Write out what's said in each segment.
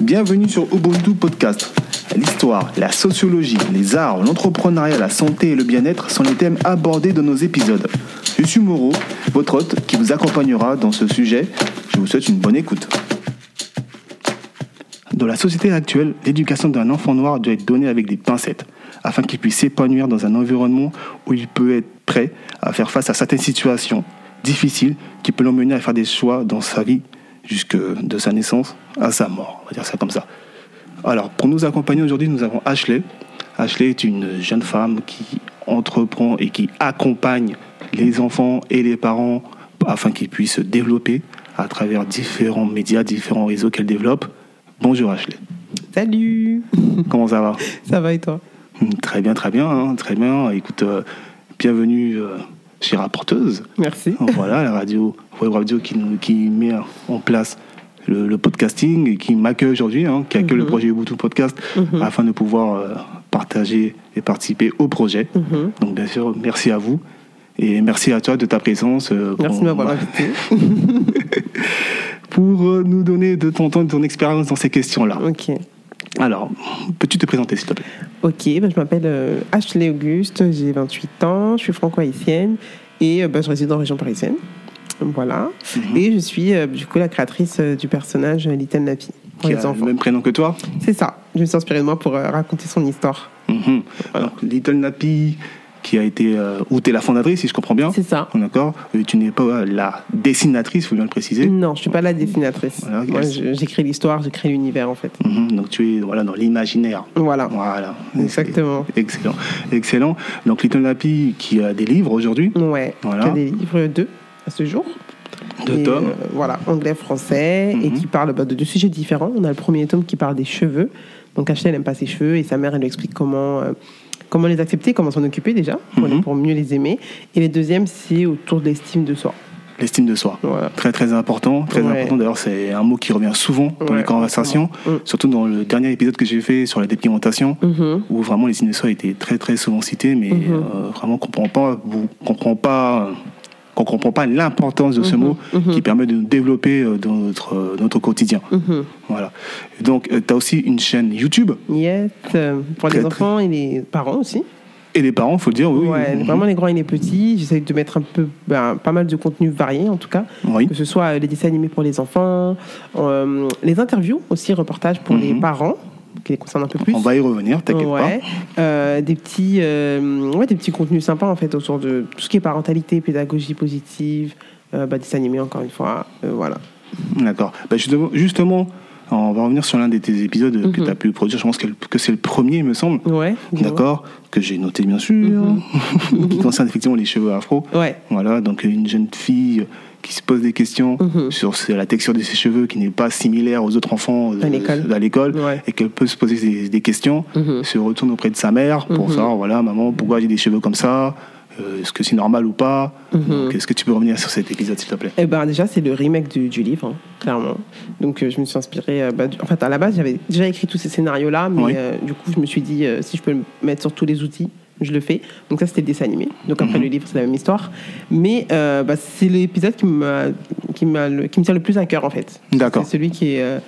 Bienvenue sur Ubuntu Podcast. L'histoire, la sociologie, les arts, l'entrepreneuriat, la santé et le bien-être sont les thèmes abordés dans nos épisodes. Je suis Moreau, votre hôte qui vous accompagnera dans ce sujet. Je vous souhaite une bonne écoute. Dans la société actuelle, l'éducation d'un enfant noir doit être donnée avec des pincettes, afin qu'il puisse s'épanouir dans un environnement où il peut être prêt à faire face à certaines situations difficiles qui peuvent l'emmener à faire des choix dans sa vie jusque de sa naissance à sa mort. On va dire ça comme ça. Alors, pour nous accompagner aujourd'hui, nous avons Ashley. Ashley est une jeune femme qui entreprend et qui accompagne les enfants et les parents afin qu'ils puissent se développer à travers différents médias, différents réseaux qu'elle développe. Bonjour Ashley. Salut Comment ça va? Ça va et toi? Très bien, très bien, hein, très bien. Écoute, euh, bienvenue euh, chez Rapporteuse. Merci. Voilà, la radio, web radio qui, nous- qui met en place le, le podcasting et qui m'accueille aujourd'hui, hein, qui accueille le projet Ubuntu Podcast afin de pouvoir euh, partager et participer au projet. Mhm. Donc bien sûr, merci à vous et merci à toi de ta présence. euh, Merci pour- de m'avoir invité. Pour euh, nous donner de ton temps, de ton expérience dans ces questions-là. Ok. Alors, peux-tu te présenter s'il te plaît? Ok, ben, je m'appelle euh, Ashley Auguste, j'ai 28 ans, je suis franco-haïtienne et euh, ben, je réside en région parisienne. Voilà. Mhm. Et je suis euh, du coup la créatrice du personnage Little Nappy Qui les a enfants. le même prénom que toi? C'est ça. Je me suis inspirée de moi pour raconter son histoire. Mhm. Alors, Little Nappy, qui a été. Euh, ou tu es la fondatrice, si je comprends bien C'est ça. D'accord Tu n'es pas la dessinatrice, il faut bien le préciser. Non, je suis pas la dessinatrice. Voilà, Moi, j'écris l'histoire, j'écris l'univers en fait. Mhm. Donc tu es voilà, dans l'imaginaire. Voilà. Voilà. Exactement. Excellent. Excellent. Donc Little Nappy, qui a des livres aujourd'hui, Ouais. Voilà. Qui a des livres deux à ce jour. deux tomes. euh, voilà, anglais, français, et Mhm. qui parle bah, de deux sujets différents. On a le premier tome qui parle des cheveux. Donc Ashley, elle n'aime pas ses cheveux, et sa mère, elle lui explique comment, euh, comment les accepter, comment s'en occuper déjà, pour, Mhm. pour mieux les aimer. Et le deuxième, c'est autour de l'estime de soi. L'estime de soi. Voilà. Très très important, très Ouais. important. D'ailleurs, c'est un mot qui revient souvent dans Ouais, les conversations. Mm. surtout dans le dernier épisode que j'ai fait sur la dépigmentation, Mhm. où vraiment l'estime de soi était très très souvent cité, mais Mhm. euh, vraiment on comprend pas, comprend pas, qu'on comprend pas l'importance de ce Mhm. mot Mhm. qui permet de nous développer euh, dans notre euh, notre quotidien. Mhm. Voilà. Donc, tu as aussi une chaîne YouTube Yes, euh, pour les enfants et les parents aussi. et les parents, faut le dire, oui. ouais, vraiment les grands et les petits. J'essaie de mettre un peu, ben, pas mal de contenu varié en tout cas. Oui. que ce soit euh, les dessins animés pour les enfants, euh, les interviews aussi, reportages pour les parents, qui les concernent un peu plus. On va y revenir, t'inquiète Ouais. Euh, des petits, euh, ouais, des petits contenus sympas en fait autour de tout ce qui est parentalité, pédagogie positive, euh, bah, dessins animés encore une fois, euh, voilà. pas. D'accord. Bah, justement, on va revenir sur l'un de tes épisodes que Mhm. tu as pu produire. Je pense que, c'est le premier, il me semble. Ouais. D'accord, que j'ai noté bien sûr, Mhm. qui concerne effectivement les cheveux afro. Ouais. Voilà, donc une jeune fille qui se pose des questions Mhm. sur la texture de ses cheveux qui n'est pas similaire aux autres enfants euh, À l'école. Ouais. et qu'elle peut se poser des, des questions, Mhm. se retourne auprès de sa mère pour Mhm. savoir, voilà, maman, pourquoi j'ai des cheveux comme ça Euh, Est-ce que c'est normal ou pas? Mhm. Est-ce que tu peux revenir sur cet épisode, s'il te plaît? Eh ben déjà c'est le remake du, du livre, hein, clairement. Donc euh, je me suis inspirée. euh, bah, du- en fait à la base j'avais déjà écrit tous ces scénarios là, mais Oui. du coup je me suis dit si je peux mettre sur tous les outils, je le fais. Donc ça c'était le dessin animé. Donc après Mhm. le livre c'est la même histoire, mais euh, bah, c'est l'épisode qui qui qui me tient le plus à cœur en fait. D'accord. C'est celui qui est euh,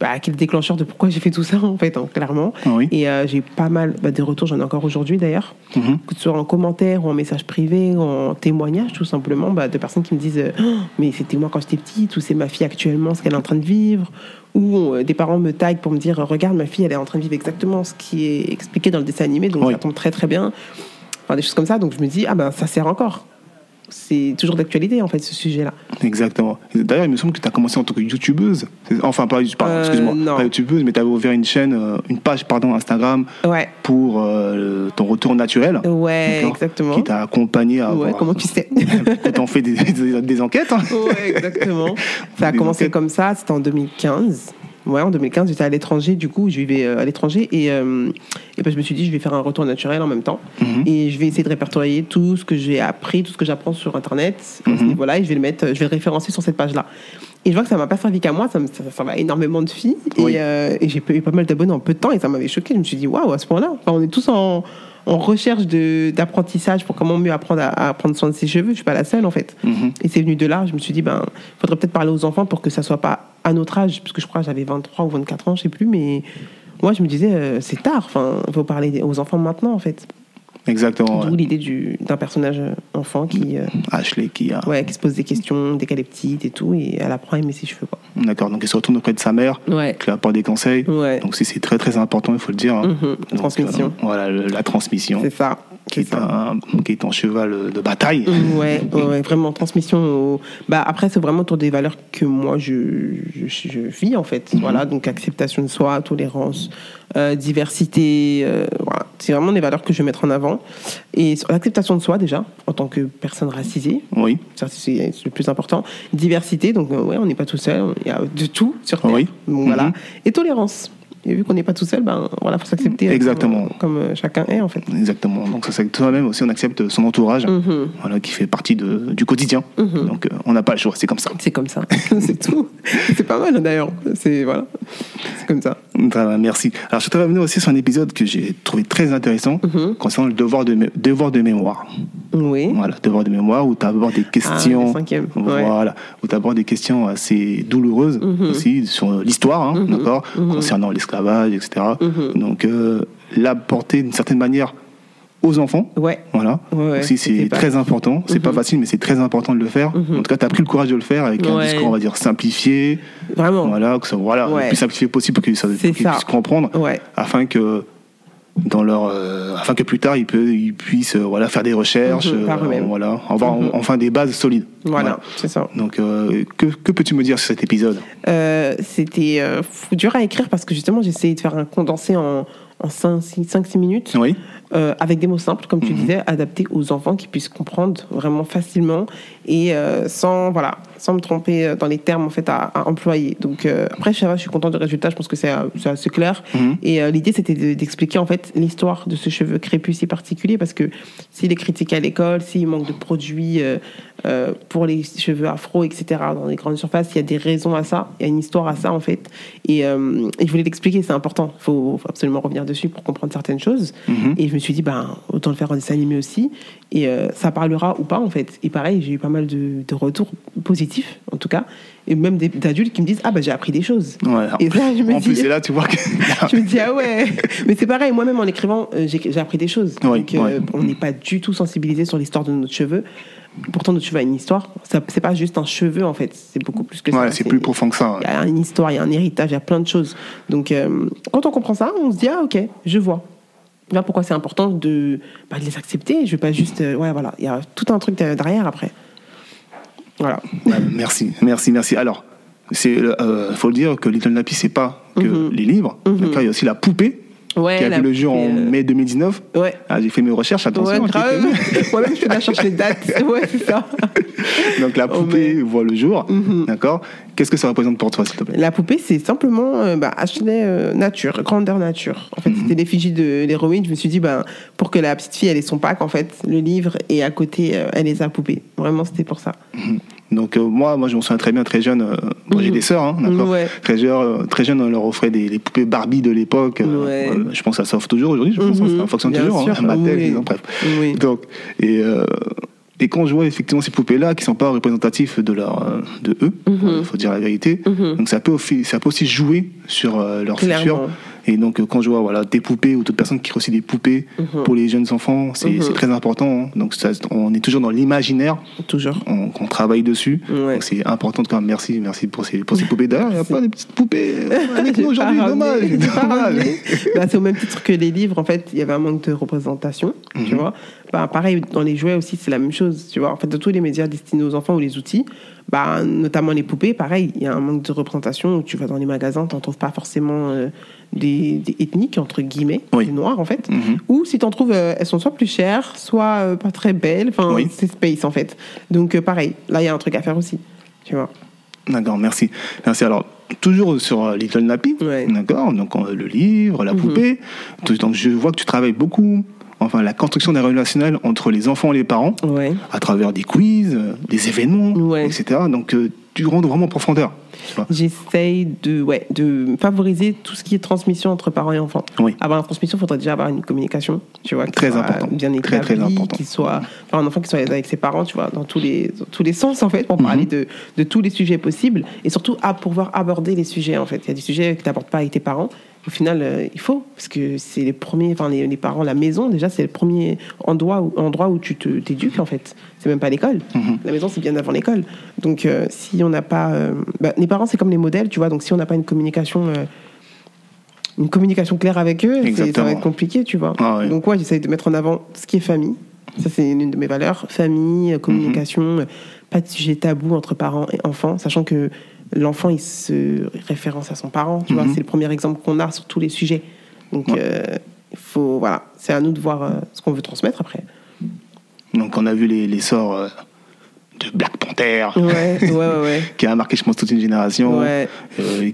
bah, qui est le déclencheur de pourquoi j'ai fait tout ça en fait, hein, clairement. Oui. Et euh, j'ai pas mal bah, de retours, j'en ai encore aujourd'hui d'ailleurs Mhm. que ce soit en commentaire ou en message privé ou en témoignage tout simplement bah, de personnes qui me disent euh, Oh, mais c'était moi quand j'étais petite ou c'est ma fille actuellement ce qu'elle est en train de vivre ou euh, des parents me taguent pour me dire regarde ma fille elle est en train de vivre exactement ce qui est expliqué dans le dessin animé donc Oui. ça tombe très très bien enfin des choses comme ça donc je me dis ah ben ça sert encore c'est toujours d'actualité en fait ce sujet là Exactement. D'ailleurs, il me semble que tu as commencé en tant que youtubeuse. Enfin, pas, pardon, Euh, excuse-moi, non. pas youtubeuse, mais tu avais ouvert une chaîne, euh, une page, pardon, Instagram ouais pour euh, ton retour naturel. ouais exactement Qui t'a accompagné à ouais avoir- comment tu sais? Quand on fait des, des- des enquêtes. hein. Ouais, exactement. Ça a commencé enquêtes. comme ça, c'était en 2015. Ouais, en 2015, j'étais à l'étranger, du coup, je vivais euh, à l'étranger et, euh, et ben, je me suis dit, je vais faire un retour naturel en même temps. Mhm. Et je vais essayer de répertorier tout ce que j'ai appris, tout ce que j'apprends sur Internet Mhm. niveau-là et je vais le mettre, je vais le référencer sur cette page-là. Et je vois que ça m'a pas servi qu'à moi, ça, me- ça, ça va à énormément de filles. Oui. Et, euh, et j'ai eu pas mal d'abonnés en peu de temps et ça m'avait choqué. Je me suis dit, waouh, à ce point-là, Enfin, on est tous en, en recherche d'apprentissage pour comment mieux apprendre à, à prendre soin de ses cheveux. Je suis pas la seule en fait. Mhm. Et c'est venu de là. Je me suis dit, ben, faudrait peut-être parler aux enfants pour que ça soit pas à notre âge, parce que je crois que j'avais 23 ou 24 ans, je sais plus, mais moi, je me disais, euh, c'est tard, enfin, il faut parler aux enfants maintenant, en fait. Exactement. D'où ouais. l'idée du- d'un personnage enfant qui, euh, Ashley qui a. ouais, qui se pose des questions dès qu'elle est petite et tout, et elle apprend à aimer ses cheveux, quoi. D'accord. Donc elle se retourne auprès de sa mère, Ouais. qui lui apporte des conseils. Ouais. Donc c'est c'est très très important, il faut le dire. hein. Mhm, Donc, transmission. euh, voilà, le- la transmission. C'est ça. Qui est, ça. un, qui est cheval de bataille. Ouais, vraiment transmission. Au... Bah après, c'est vraiment autour des valeurs que moi je, je, je vis en fait. Mhm. Voilà, donc acceptation de soi, tolérance, euh, diversité. euh, voilà, c'est vraiment des valeurs que je vais mettre en avant. Et l'acceptation de soi déjà, en tant que personne racisée, Oui. ça c'est c'est le plus important. Diversité, donc euh, ouais, on n'est pas tout seul, il y a de tout sur Terre. Oui. Donc, voilà. Mhm. Et tolérance. Et vu qu'on n'est pas tout seul, ben voilà, faut s'accepter euh, Exactement. comme, comme, euh, chacun est en fait. Exactement. Donc ça, c'est que toi-même aussi, on accepte son entourage, Mhm. voilà, qui fait partie de, du quotidien. Mhm. Donc euh, on n'a pas le choix, c'est comme ça. C'est comme ça, c'est tout. C'est pas mal hein, d'ailleurs. C'est voilà, c'est comme ça. Voilà, merci. Alors je te revenir aussi sur un épisode que j'ai trouvé très intéressant Mhm. concernant le devoir de, mé- devoir de mémoire. Oui. Voilà, devoir de mémoire où tu abordes des Ah, questions. le cinquième. Ouais. Voilà, où tu des questions assez douloureuses Mhm. aussi sur l'histoire, hein, Mhm. d'accord, Mhm. concernant l'esclavage, etc. Donc euh, l'apporter d'une certaine manière aux enfants. Ouais. Voilà. Ouais, c'est pas- très important. C'est pas Mhm. facile, mais c'est très important de le faire. En tout cas, tu as pris le courage de le faire avec un discours, on va dire, simplifié. Vraiment. Voilà, que ça, voilà le plus simplifié possible pour qu'ils puissent comprendre, afin que dans leur, euh, afin que plus tard ils, peut, ils puissent euh, voilà faire des recherches, Mhm, euh, voilà, avoir Mhm. enfin des bases solides. Voilà, c'est ça. Donc, que, que peux-tu me dire sur cet épisode? C'était fou- dur à écrire parce que justement, j'ai essayé de faire un condensé en, en 5-6 minutes. Oui. euh, avec des mots simples, comme tu Mhm. disais, adaptés aux enfants qui puissent comprendre vraiment facilement et euh, sans voilà, sans me tromper euh, dans les termes en fait à, à employer. Donc euh, après, je suis content du résultat. Je pense que c'est assez clair. Mhm. Et l'idée, c'était de- d'expliquer en fait l'histoire de ce cheveu crépus si particulier parce que s'il est critiqué à l'école, s'il manque de produits euh, pour les cheveux afro, etc. dans les grandes surfaces, il y a des raisons à ça, il y a une histoire à ça en fait. Et, euh, et je voulais l'expliquer, c'est important. Il faut, faut absolument revenir dessus pour comprendre certaines choses. Mhm. Et je me suis dit, ben, autant le faire en dessin animé aussi. Et euh, ça parlera ou pas, en fait. Et pareil, j'ai eu pas mal de, de retours positifs, en tout cas. Et même d'adultes qui me disent, ah, ben, j'ai appris des choses. Et là, je me en dis, plus, c'est là, tu vois que. je me dis, ah ouais. Mais c'est pareil, moi-même en écrivant, j'ai appris des choses. Oui, Donc, euh, on n'est pas du tout sensibilisé sur l'histoire de notre cheveu. Pourtant, cheveu a une histoire. C'est pas juste un cheveu, en fait. C'est beaucoup plus que ça. c'est plus profond que ça. Il y a une histoire, il y a un héritage, il y a plein de choses. Donc, euh, quand on comprend ça, on se dit, ah, ok, je vois. Là, pourquoi c'est important de, bah, de les accepter. Je vais pas juste. euh, ouais, voilà. Il y a tout un truc derrière après. Voilà. Ouais, merci, merci, merci. Alors, c'est, euh, faut le dire que Little Nappy, c'est pas que Mhm. les livres. Mhm. D'accord, il y a aussi la poupée Ouais, qui a vu le jour en euh, mai 2019. Ouais. Ah, j'ai fait mes recherches, attention. Ouais, grave. Moi-même, je fais de la cherche les dates. Ouais, c'est ça. Donc la Oh, poupée voit le jour. Mhm. D'accord. Qu'est-ce que ça représente pour toi, s'il te plaît? La poupée, c'est simplement euh, bah, Ashley euh, Nature, grandeur nature. En fait, c'était l'effigie de l'héroïne. Je me suis dit, ben, pour que la petite fille, elle ait son pack, en fait, le livre, et à côté, euh, elle ait sa poupée. Vraiment, c'était pour ça. Donc euh, moi, moi, je me souviens très bien, très jeune. euh, j'ai Mhm. des sœurs, hein, d'accord. Ouais. Très jeune, euh, très jeune, on leur offrait des les poupées Barbie de l'époque. Ouais. euh, je pense que ça s'offre toujours aujourd'hui. Je pense que Mhm. ça fonctionne Bien toujours. sûr, Hein, Mattel, oui. disons, bref. Oui. Donc et et quand je vois effectivement ces poupées-là qui sont pas représentatifs de leur de eux, il Mhm. faut dire la vérité. Mhm. Donc ça peut aussi, ça peut aussi jouer sur leur Clairement. futur. Et donc euh, quand je vois voilà des poupées ou d'autres personnes qui reçoivent des poupées Mhm. pour les jeunes enfants, c'est Mhm. c'est très important. hein. Donc ça, on est toujours dans l'imaginaire, Toujours. on, travaille dessus. Ouais. Donc c'est important de quand même. Merci, merci pour ces pour ces poupées. D'ailleurs, il n'y a pas des petites poupées euh, avec nous aujourd'hui, dommage. Bah, c'est au même titre que les livres, en fait, il y avait un manque de représentation, tu Mhm. vois. Bah, pareil, dans les jouets aussi, c'est la même chose, tu vois. En fait, de tous les médias destinés aux enfants ou les outils, bah, notamment les poupées, pareil, il y a un manque de représentation où tu vas dans les magasins, tu n'en trouves pas forcément euh, des, des ethniques, entre guillemets, Oui. des noirs, en fait. Mhm. Ou si tu en trouves, euh, elles sont soit plus chères, soit euh, pas très belles. Enfin, Oui. c'est space, en fait. Donc, pareil, là, il y a un truc à faire aussi, tu vois. D'accord, merci. Merci. Alors, toujours sur Little Nappy, Ouais. d'accord, donc le livre, la Mhm. poupée. Donc, je vois que tu travailles beaucoup, enfin, la construction des relationnels entre les enfants et les parents, Ouais. à travers des quiz, euh, des événements, Ouais. etc. Donc, euh, tu rentres vraiment en profondeur. J'essaye de, ouais, de favoriser tout ce qui est transmission entre parents et enfants. Oui. Avant la transmission, il faudrait déjà avoir une communication, tu vois, Très important. bien Très, établie, très important. qui soit, enfin, un enfant qui soit avec ses parents, tu vois, dans tous les, dans tous les sens, en fait, pour parler Mhm. de, de tous les sujets possibles et surtout à pouvoir aborder les sujets, en fait. Il y a des sujets que tu n'abordes pas avec tes parents. Au final, euh, il faut, parce que c'est les premiers, enfin, les, les parents, la maison, déjà, c'est le premier endroit où, endroit où tu t'éduques, en fait. C'est même pas l'école. Mhm. La maison, c'est bien avant l'école. Donc, euh, si on n'a pas. euh, bah, les parents, c'est comme les modèles, tu vois. Donc, si on n'a pas une communication. une communication claire avec eux, ça va être compliqué, tu vois. Ah ouais. Donc, ouais, j'essaye de mettre en avant ce qui est famille. Ça, c'est une de mes valeurs. Famille, communication, Mhm. pas de sujet tabou entre parents et enfants, sachant que l'enfant, il se référence à son parent, tu vois. Mhm. C'est le premier exemple qu'on a sur tous les sujets. Donc, Ouais. euh, faut, voilà, c'est à nous de voir euh, ce qu'on veut transmettre après. Donc on a vu les, les sorts euh, de Black Panther, Ouais, ouais, qui a marqué, je pense, toute une génération,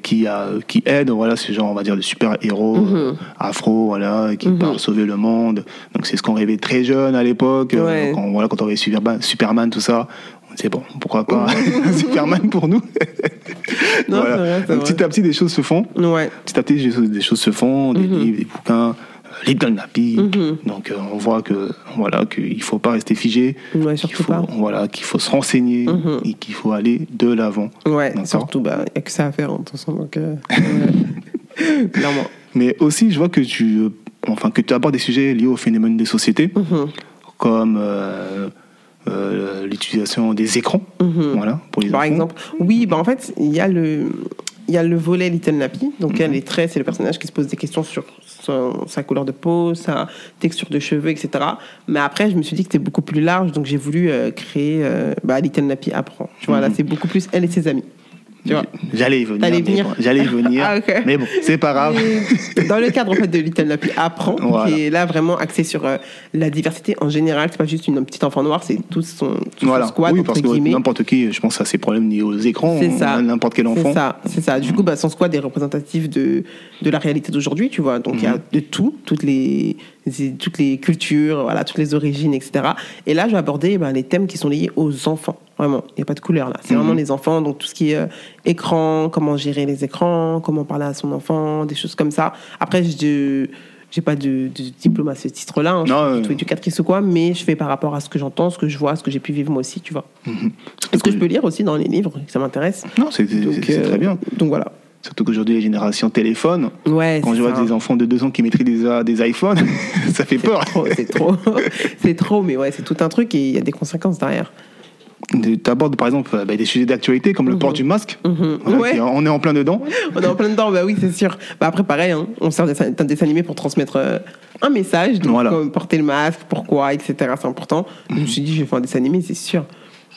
qui, a, qui aide, voilà, ce genre, on va dire, de super-héros Mhm. afro, voilà, qui Mhm. part sauver le monde. Donc c'est ce qu'on rêvait très jeune à l'époque, quand, voilà, quand on avait Superman, Superman, tout ça. Disait, bon, pourquoi pas Superman pour nous Non, Voilà. c'est vrai, c'est Donc, Petit à petit, des choses se font. Ouais. Petit à petit, des choses, des choses se font, des Mhm. livres, des bouquins, euh, Little Nappy. Mhm. Donc, euh, on voit que voilà qu'il faut pas rester figé, Ouais, qu'il faut pas. voilà qu'il faut se renseigner Mhm. et qu'il faut aller de l'avant. Ouais, surtout, bah, il n'y a que ça à faire, hein, de toute façon. Donc, euh. Clairement. Mais aussi, je vois que tu enfin que tu abordes des sujets liés au phénomène des sociétés, comme euh, l'utilisation des écrans, Mhm. voilà pour les Par enfants. exemple, oui, bah en fait, il y a le, il y a le volet Little Nappy. Donc, il y a les traits, c'est le personnage qui se pose des questions sur son- sa couleur de peau, sa texture de cheveux, etc. Mais après, je me suis dit que c'était beaucoup plus large, donc j'ai voulu euh, créer euh, bah, Little Nappy apprend. Tu vois, là, Mhm. c'est beaucoup plus elle et ses amis. Tu vois. J'allais y venir. Venir. bon, J'allais y venir. Ah. Mais bon, c'est pas grave. Dans le cadre en fait de Little Nappy apprend, Voilà. qui est là vraiment axé sur euh, la diversité en général. C'est pas juste une petite enfant noire, c'est tout son, tout Voilà. son squad oui, entre parce que n'importe qui, je pense, a ses problèmes liés aux écrans. C'est ça. N'importe quel enfant. C'est ça, c'est ça. Du coup, bah, son squad est représentatif de, de la réalité d'aujourd'hui, tu vois. Donc, il y Mhm. a de tout, toutes les, toutes les cultures, voilà, toutes les origines, etc. Et là, je vais aborder bah, les thèmes qui sont liés aux enfants. Vraiment, il n'y a pas de couleur là. C'est Mhm. vraiment les enfants, donc tout ce qui est euh, écran, comment gérer les écrans, comment parler à son enfant, des choses comme ça. Après, je j'ai pas de, de diplôme à ce titre-là, hein. je suis du tout éducatrice ou quoi, mais je fais par rapport à ce que j'entends, ce que je vois, ce que j'ai pu vivre moi aussi, tu vois. Mhm. Est-ce que je peux lire aussi dans les livres, ça m'intéresse? Non, c'est c'est euh, très bien. Donc voilà. Surtout qu'aujourd'hui, les générations téléphone, Ouais, quand je vois ça. des enfants de 2 ans qui maîtrisent des, des iPhones, ça fait peur. c'est trop, c'est trop, mais ouais, c'est tout un truc et il y a des conséquences derrière. Tu abordes par exemple bah, des sujets d'actualité comme le port du masque. Mhm. Voilà, Ouais. qui- on est en plein dedans. On est en plein dedans, bah oui, c'est sûr. Bah après, pareil, hein, on sert d'un dessin animé pour transmettre euh, un message, donc Voilà. comme porter le masque, pourquoi, etc. C'est important. Je me suis dit, je vais faire un dessin animé, c'est sûr.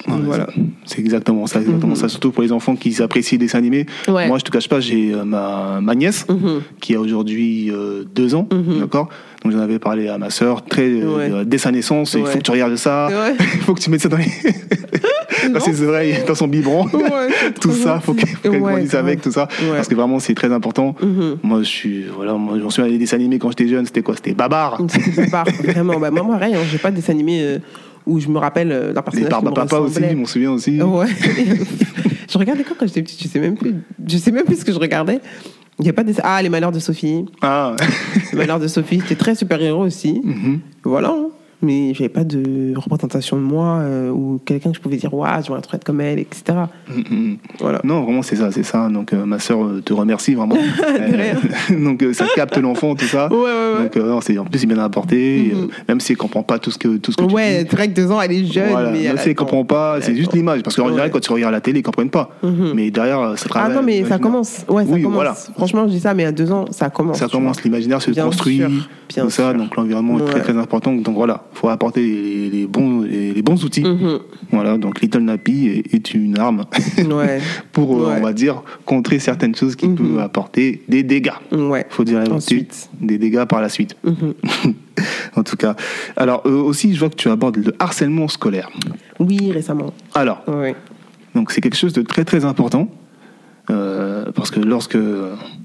Voilà. c'est- exactement ça, exactement ça. Surtout pour les enfants qui apprécient les dessins animés. Ouais. Moi, je te cache pas, j'ai euh, ma, ma nièce Mhm. qui a aujourd'hui euh, deux ans, Mhm. d'accord? Donc j'en avais parlé à ma sœur, très euh, Ouais. euh, dès sa naissance. Il Ouais. faut que tu regardes ça. Il faut que tu mettes ça dans, les... dans ses oreilles, dans son biberon. Tout ça, faut qu'elle grandisse avec tout ça, parce que vraiment c'est très important. Mhm. Moi, je suis, voilà, moi, je me souviens des dessins animés quand j'étais jeune, c'était quoi? C'était Babar. C'était barbare, vraiment. Bah, moi, pareil, hein, j'ai pas de dessin animé euh, où je me rappelle euh, d'un Les personnage me Barbapapa aussi, je m'en souviens aussi. Ouais. je regardais quoi quand j'étais petite Je sais même plus. Je sais même plus ce que je regardais. Il y a pas des ah les malheurs de Sophie. Ah, Les malheurs de Sophie, c'était très super héros aussi. Mhm. Voilà. hein. Mais j'avais pas de représentation de moi euh, ou quelqu'un que je pouvais dire waouh, j'aimerais trop être comme elle, etc. Mhm. Voilà. Non, vraiment, c'est ça, c'est ça. Donc, euh, ma sœur euh, te remercie vraiment. donc, euh, ça capte l'enfant, tout ça. Ouais, ouais, ouais. Donc, non, en plus, c'est bien apporté. Euh, même si elle comprend pas tout ce que, tout ce que tu Ouais, dis. c'est vrai que deux ans, elle est jeune, Voilà. mais Même elle si elle comprend pas, c'est juste l'image. Parce qu'en Ouais. général, quand tu regardes la télé, ils comprennent pas. Mais derrière, ça Ah travaille. non, mais ça commence. Ouais, ça Oui, commence. voilà. Franchement, je dis ça, mais à deux ans, ça commence. Ça tu commence, l'imaginaire se construit, tout ça, donc l'environnement est très Ouais. très important. Donc voilà, faut apporter les, les bons, les, les bons outils. Mhm. Voilà, donc Little Nappy est, est une arme Ouais. pour, euh, Ouais. on va dire, contrer certaines choses qui Mhm. peuvent apporter des dégâts. Ouais. Faut dire Ensuite. des dégâts par la suite. Mhm. en tout cas. Alors euh, aussi, je vois que tu abordes le harcèlement scolaire. Oui, récemment. Alors, Ouais. donc c'est quelque chose de très très important. Euh, parce que lorsque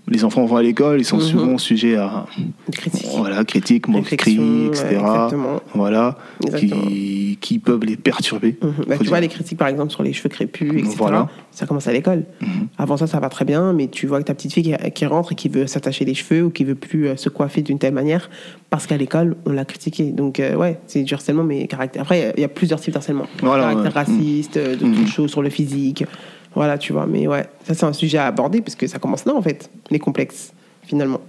les enfants vont à l'école, ils sont Mhm. souvent sujets à Des critiques. voilà, critiques, moqueries, etc. exactement. voilà, Exactement. qui, qui peuvent les perturber. Mhm. Bah, tu vois, les critiques, par exemple, sur les cheveux crépus, etc., Voilà. ça commence à l'école. Mhm. Avant ça, ça va très bien, mais tu vois que ta petite fille qui, qui rentre et qui veut s'attacher les cheveux ou qui veut plus euh, se coiffer d'une telle manière, parce qu'à l'école, on l'a critiqué. Donc, euh, ouais, c'est du harcèlement, mais caractère. Après, il y a plusieurs types d'harcèlement. Voilà, caractère ouais. raciste, euh, de choses sur le physique. Voilà, tu vois. Mais ouais, ça, c'est un sujet à aborder, parce que ça commence là, en fait, les complexes, finalement.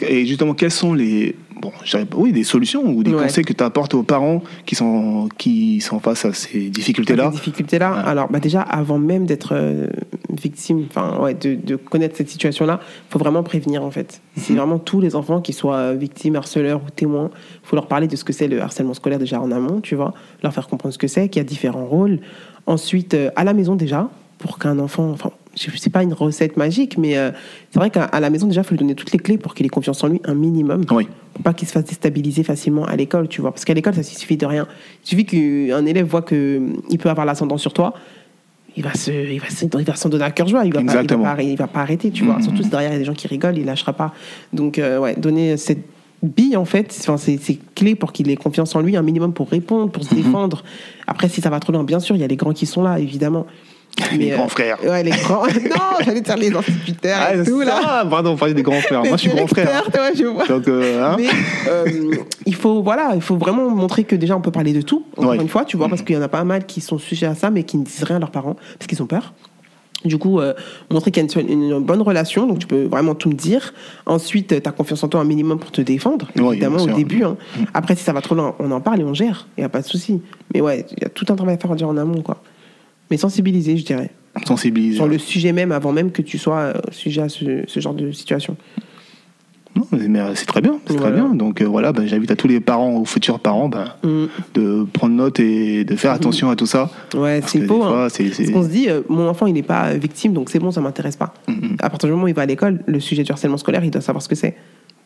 Et justement, quelles sont les, bon, oui, des solutions ou des Ouais. conseils que tu apportes aux parents qui sont, qui sont face à ces difficultés-là Ces difficultés-là. Ouais. Alors, bah déjà, avant même d'être euh, victime, enfin, ouais, de, de connaître cette situation-là, il faut vraiment prévenir, en fait. C'est Mhm. vraiment tous les enfants qui soient euh, victimes, harceleurs ou témoins. Il faut leur parler de ce que c'est le harcèlement scolaire déjà en amont, tu vois, leur faire comprendre ce que c'est, qu'il y a différents rôles. Ensuite, euh, à la maison déjà, pour qu'un enfant, enfin, sais pas une recette magique, mais euh, c'est vrai qu'à la maison déjà, il faut lui donner toutes les clés pour qu'il ait confiance en lui un minimum Oui. pour pas qu'il se fasse déstabiliser facilement à l'école, tu vois. Parce qu'à l'école, ça suffit de rien. Il suffit qu'un élève voit qu'il peut avoir l'ascendant sur toi, il va se, il va se- il va s'en donner à cœur joie. Il va, pas, il va, pas, arrêter- il va pas arrêter, tu vois. Mhm. Surtout si derrière il y a des gens qui rigolent, il lâchera pas. Donc, euh, ouais, donner cette bille, en fait, enfin, c'est c'est clé pour qu'il ait confiance en lui, un minimum pour répondre, pour se défendre. Après, si ça va trop loin, bien sûr, il y a les grands qui sont là, évidemment. Les euh, grands frères. Ouais, les grands. non, j'allais dire les instituteurs Ah, et tout, là. ah, pardon, on parlait des grands frères. Moi, je suis grand frère. tu vois, je vois. Donc, euh, hein Mais euh, il faut voilà, il faut vraiment montrer que déjà on peut parler de tout. Encore Ouais. une fois, tu vois, parce qu'il y en a pas mal qui sont sujets à ça, mais qui ne disent rien à leurs parents parce qu'ils ont peur. Du coup, euh, montrer qu'il y a une, une bonne relation, donc tu peux vraiment tout me dire. Ensuite, tu as confiance en toi un minimum pour te défendre, évidemment, au début. hein. Après, si ça va trop loin, on en parle et on gère, il n'y a pas de souci. Mais ouais, il y a tout un travail à faire en amont, quoi. Mais sensibiliser, je dirais. sensibiliser. Sur le sujet même, avant même que tu sois euh, sujet à ce, ce genre de situation. Non, mais euh, c'est très bien, c'est Voilà. très bien. Donc euh, voilà, ben, j'invite à tous les parents ou futurs parents ben, Mm. de prendre note et de faire attention à tout ça. Ouais, c'est faux. hein. Parce qu'on se dit, euh, mon enfant, il n'est pas victime, donc c'est bon, ça m'intéresse pas. Mhm. À partir du moment où il va à l'école, le sujet du harcèlement scolaire, il doit savoir ce que c'est.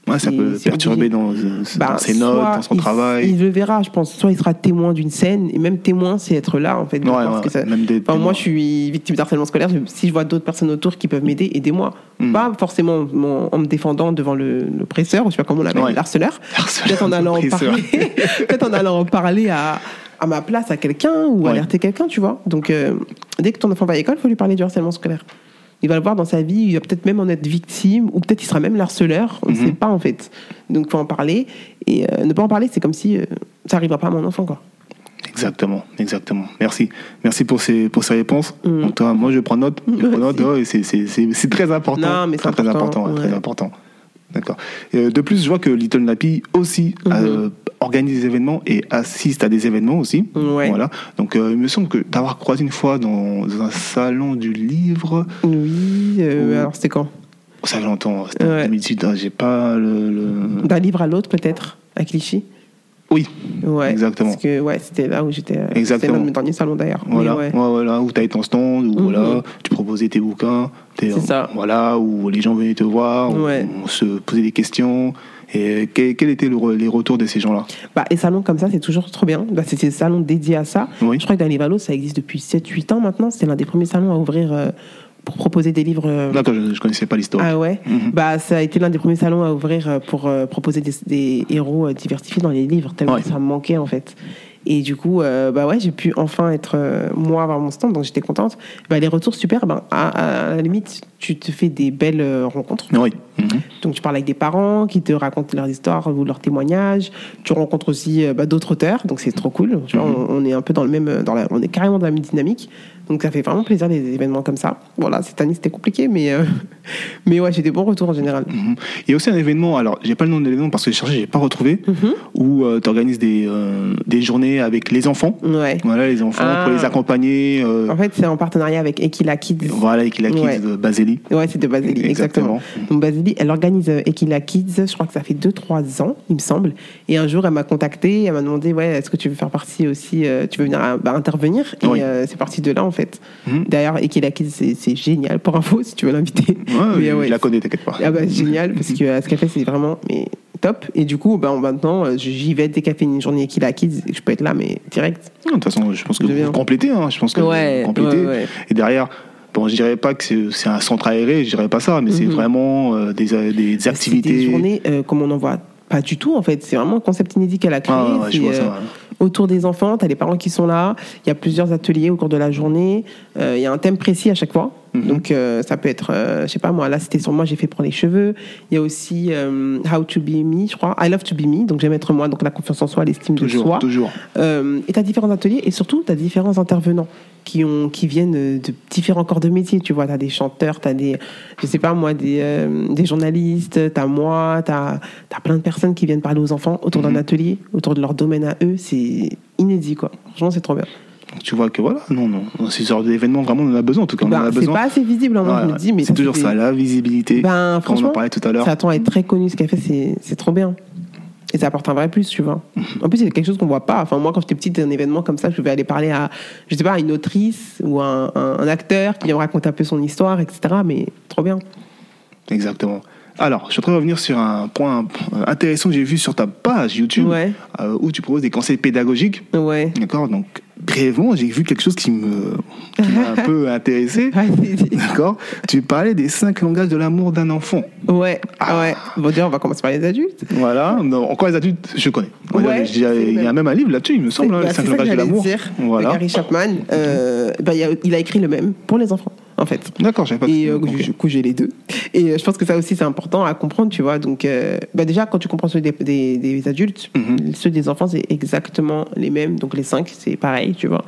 Ouais, ça peut perturber dans, euh, Bah, dans ses notes, dans son il- travail. Il le verra, je pense. Soit il sera témoin d'une scène, et même témoin, c'est être là, en fait. Ouais, ouais, que ça- même des Enfin, témoins. moi, je suis victime d'harcèlement scolaire. Si je vois d'autres personnes autour qui peuvent m'aider, aidez-moi. Mhm. Pas forcément en, en me défendant devant le- l'oppresseur, ou je sais pas comment on l'appelle, l'harceleur. Harceleur, Peut-être en allant en parler, peut-être en allant en parler à, à ma place à quelqu'un ou alerter quelqu'un, tu vois. Donc, euh, dès que ton enfant va à l'école, il faut lui parler du harcèlement scolaire. Il va le voir dans sa vie, il va peut-être même en être victime, ou peut-être il sera même l'harceleur, on ne Mhm. sait pas en fait. Donc, il faut en parler. Et euh, ne pas en parler, c'est comme si euh, ça n'arrivera pas à mon enfant, quoi. Exactement, exactement. Merci. Merci pour ces, pour ces réponses. En tout cas, moi, je prends note. Je prends note, c'est- très important. Non, mais c'est très, très important, ouais, Très important. D'accord. Euh, de plus, je vois que Little Nappy aussi Mhm. euh, organise des événements et assiste à des événements aussi. Ouais. Voilà. Donc, euh, il me semble que d'avoir croisé une fois dans un salon du livre, Oui, euh, alors c'était quand? Ça fait longtemps, c'était en Ouais. 2018, hein, j'ai pas le. le- D'un livre à l'autre, peut-être, à Clichy? Oui, Ouais. Exactement. Parce que, ouais, c'était là où j'étais. euh, Exactement. C'était l'un de mes derniers salons d'ailleurs. Voilà, ouais. Ouais, voilà, où tu avais ton stand, où Mhm. voilà, tu proposais tes bouquins, C'est ça. voilà, où les gens venaient te voir, où Ouais. on se posait des questions. Et quel, quel étaient le les retours de ces gens-là? Bah, les salons comme ça, c'est toujours trop bien. Bah, c'est des salons dédiés à ça. Oui. Je crois que dans les Valos, ça existe depuis 7-8 ans maintenant. C'était l'un des premiers salons à ouvrir euh, pour proposer des livres. euh, D'accord, je, je connaissais pas l'histoire. Ah ouais Mhm. Bah, ça a été l'un des premiers salons à ouvrir euh, pour euh, proposer des, des héros diversifiés dans les livres, tellement Ouais. ça me manquait en fait. Et du coup, euh, bah ouais, j'ai pu enfin être euh, moi avoir mon stand, donc j'étais contente. Bah, les retours super, bah, à, la limite, tu te fais des belles euh, rencontres. Oui. Mhm. Donc tu parles avec des parents qui te racontent leurs histoires ou leurs témoignages. Tu rencontres aussi bah, d'autres auteurs, donc c'est trop cool. Tu vois, Mhm. on, on est un peu dans le même, dans la, on est carrément dans la même dynamique. Donc ça fait vraiment plaisir des événements comme ça. Voilà, cette année c'était compliqué, mais euh, mais ouais, j'ai des bons retours en général. Mhm. Il y a aussi un événement, alors j'ai pas le nom de l'événement parce que j'ai cherché, j'ai pas retrouvé, Mhm. où tu organises des, euh, des journées avec les enfants. Ouais. Voilà, les enfants, Ah. pour les accompagner. euh, En fait, c'est en partenariat avec Equila Kids. voilà, avec la kids Ouais. de Baseli. Ouais, c'est de Basili, exactement. Exactement. Donc Basili, elle organise euh, Equila Kids, je crois que ça fait 2-3 ans, il me semble. Et un jour, elle m'a contacté, elle m'a demandé, ouais, est-ce que tu veux faire partie aussi, euh, tu veux venir euh, bah, intervenir? Et Oui. euh, c'est parti de là, en fait. Mhm. D'ailleurs, Equila Kids, c'est c'est génial pour info, si tu veux l'inviter. Ouais, je, ouais, la connais, t'inquiète pas. Ah bah, génial, parce que euh, ce qu'elle fait, c'est vraiment mais, top. Et du coup, bah, maintenant, euh, j'y vais dès qu'elle fait une journée Equila Kids, je peux être là, mais direct. De toute façon, je pense que Je vous complétez. Hein, je pense que Ouais, vous complétez. Et derrière, Bon, je dirais pas que c'est un centre aéré, je dirais pas ça, mais c'est vraiment euh, des, des Mhm. C'est activités. des journées euh, comme on n'en voit pas du tout en fait. C'est vraiment un concept inédit qu'elle a créé. Ah, je vois ça. Autour des enfants, tu as les parents qui sont là. Il y a plusieurs ateliers au cours de la journée. Euh, Il y a un thème précis à chaque fois. Mhm. Donc euh, ça peut être, euh, je sais pas moi, là c'était sur moi, j'ai fait pour les cheveux. Il y a aussi euh, How to be me, je crois. I love to be me, donc j'aime être moi, donc la confiance en soi, l'estime de soi. toujours. Euh, et tu as différents ateliers et surtout tu as différents intervenants qui, ont, qui viennent euh, de différents corps de métier. Tu vois, tu as des chanteurs, tu as des, je sais pas moi, des, euh, des journalistes, tu as moi, tu as, plein de personnes qui viennent parler aux enfants autour d'un atelier, autour de leur domaine à eux. C'est inédit quoi. Franchement, c'est trop bien. Donc, tu vois que voilà, non, non, dans ces genres d'événements, vraiment, on en a besoin. En tout cas, on en a c'est pas assez visible, hein, moi Ouais, je me dis, mais c'est toujours ça, la visibilité. Ben, on en franchement, parlait tout à l'heure. ça attend à être très connu ce qu'elle fait, c'est, trop bien. Et ça apporte un vrai plus, tu vois. En plus, c'est quelque chose qu'on voit pas. Enfin, moi, quand j'étais petite, un événement comme ça, je pouvais aller parler à, je sais pas, à une autrice ou à un, un- un acteur qui vient me raconter un peu son histoire, etc. Mais trop bien. Exactement. Alors, je suis en train de revenir sur un point euh, intéressant que j'ai vu sur ta page YouTube, Ouais. euh, où tu proposes des conseils pédagogiques. Ouais. D'accord Donc, brièvement, j'ai vu quelque chose qui me qui m'a un peu intéressé. D'accord Tu parlais des cinq langages de l'amour d'un enfant. ouais. Ah. ouais. Bon, déjà, on va commencer par les adultes. Voilà. Non, encore les adultes, je connais. Ouais, il y a- même. un livre là-dessus, il me semble, hein, Bah, les c'est cinq langages de l'amour. Voilà. Gary Chapman, euh, bah, il, a, il a écrit le même pour les enfants, en fait. D'accord, j'avais pas Et euh, du coup, j'ai les deux. Et euh, je pense que ça aussi, c'est important à comprendre, tu vois. Donc, euh, bah, déjà, quand tu comprends ceux des, des, des adultes, Mhm. ceux des enfants, c'est exactement les mêmes. Donc, les cinq, c'est pareil, tu vois.